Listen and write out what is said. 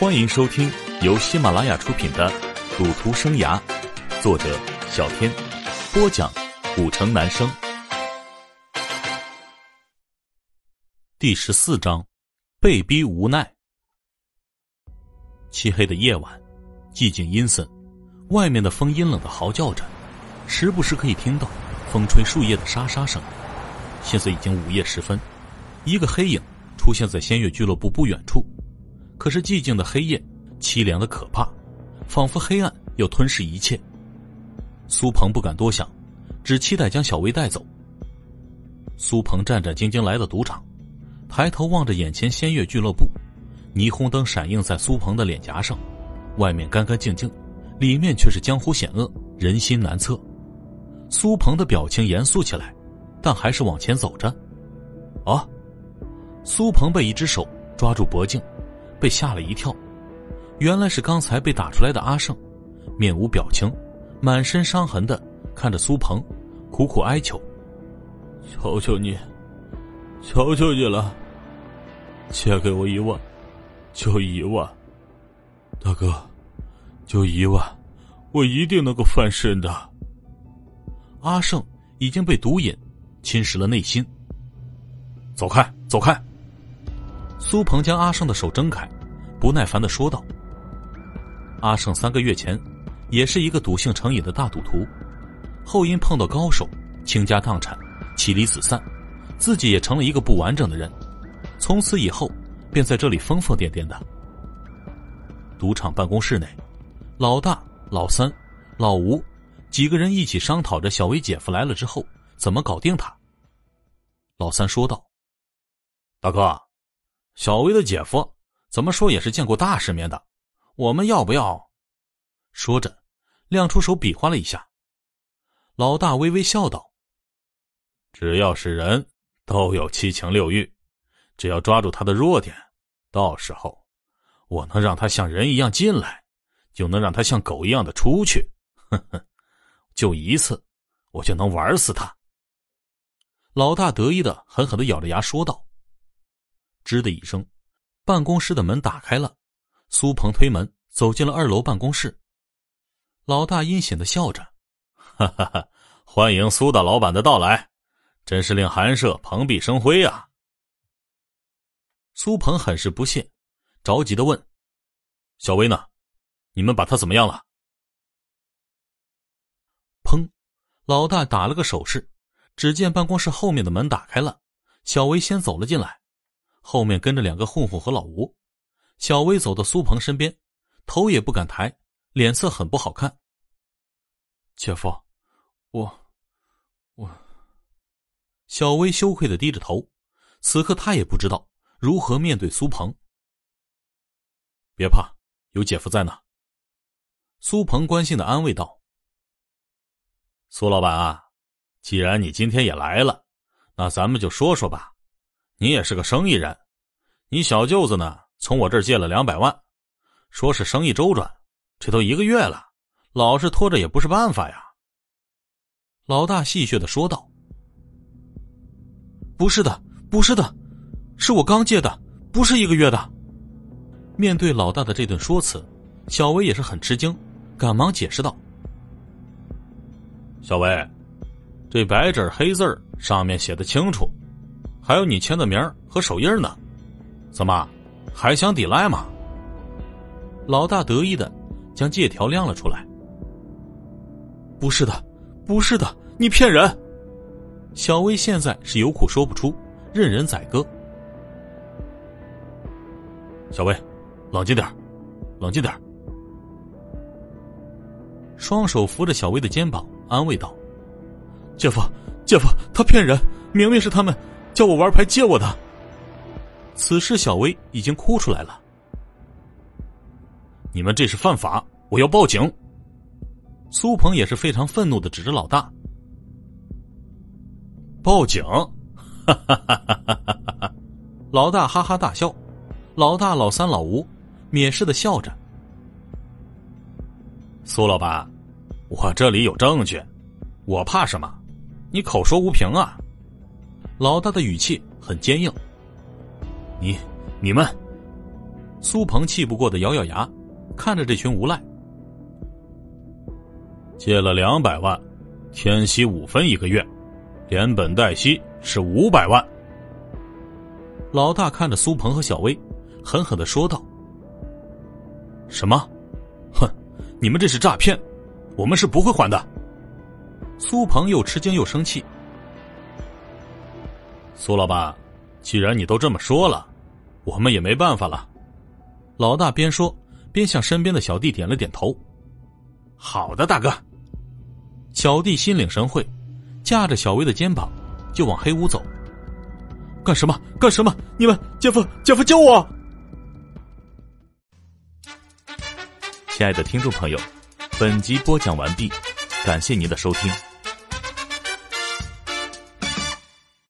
欢迎收听由喜马拉雅出品的《赌徒生涯》，作者小天，播讲古城男生。第十四章，被逼无奈。漆黑的夜晚，寂静阴森，外面的风阴冷的嚎叫着，时不时可以听到风吹树叶的沙沙声。现在已经午夜时分，一个黑影出现在仙乐俱乐部不远处。可是寂静的黑夜，凄凉的可怕，仿佛黑暗要吞噬一切。苏鹏不敢多想，只期待将小薇带走。苏鹏战战兢兢来到赌场，抬头望着眼前仙乐俱乐部，霓虹灯闪映在苏鹏的脸颊上，外面干干净净，里面却是江湖险恶，人心难测。苏鹏的表情严肃起来，但还是往前走着。啊！苏鹏被一只手抓住脖颈。被吓了一跳，原来是刚才被打出来的阿胜，面无表情，满身伤痕的看着苏鹏，苦苦哀求：“求求你，求求你了，借给我一万，就一万，大哥，就一万，我一定能够翻身的。”阿胜已经被毒瘾侵蚀了内心，走开，走开。苏鹏将阿胜的手挣开，不耐烦的说道：“阿胜三个月前，也是一个赌性成瘾的大赌徒，后因碰到高手，倾家荡产，妻离子散，自己也成了一个不完整的人。从此以后，便在这里疯疯癫癫的。”赌场办公室内，老大、老三、老吴几个人一起商讨着小薇姐夫来了之后怎么搞定他。老三说道：“大哥。”小薇的姐夫怎么说也是见过大世面的，我们要不要？说着，亮出手比划了一下。老大微微笑道：“只要是人都有七情六欲，只要抓住他的弱点，到时候我能让他像人一样进来，就能让他像狗一样的出去。呵呵，就一次，我就能玩死他。”老大得意的狠狠的咬着牙说道。吱的一声，办公室的门打开了。苏鹏推门走进了二楼办公室。老大阴险的笑着：“哈哈哈，欢迎苏大老板的到来，真是令寒舍蓬荜生辉啊！”苏鹏很是不屑，着急的问：“小薇呢？你们把她怎么样了？”砰！老大打了个手势，只见办公室后面的门打开了，小薇先走了进来。后面跟着两个混混和老吴，小薇走到苏鹏身边，头也不敢抬，脸色很不好看。姐夫，我，我。小薇羞愧的低着头，此刻她也不知道如何面对苏鹏。别怕，有姐夫在呢。苏鹏关心的安慰道：“苏老板啊，既然你今天也来了，那咱们就说说吧。”你也是个生意人，你小舅子呢？从我这儿借了两百万，说是生意周转，这都一个月了，老是拖着也不是办法呀。老大戏谑的说道：“不是的，不是的，是我刚借的，不是一个月的。”面对老大的这顿说辞，小薇也是很吃惊，赶忙解释道：“小薇，这白纸黑字上面写的清楚。”还有你签的名和手印呢，怎么还想抵赖吗？老大得意的将借条亮了出来。不是的，不是的，你骗人！小薇现在是有苦说不出，任人宰割。小薇，冷静点冷静点双手扶着小薇的肩膀，安慰道：“姐夫，姐夫，他骗人，明明是他们。”叫我玩牌借我的。此时，小薇已经哭出来了。你们这是犯法，我要报警。苏鹏也是非常愤怒的指着老大。报警！哈哈哈哈哈哈！老大哈哈大笑，老大、老三、老吴蔑视的笑着。苏老板，我这里有证据，我怕什么？你口说无凭啊！老大的语气很坚硬。你、你们，苏鹏气不过的咬咬牙，看着这群无赖，借了两百万，天息五分一个月，连本带息是五百万。老大看着苏鹏和小薇，狠狠的说道：“什么？哼，你们这是诈骗，我们是不会还的。”苏鹏又吃惊又生气。苏老板，既然你都这么说了，我们也没办法了。老大边说边向身边的小弟点了点头。好的，大哥。小弟心领神会，架着小薇的肩膀就往黑屋走。干什么？干什么？你们，姐夫，姐夫救我！亲爱的听众朋友，本集播讲完毕，感谢您的收听。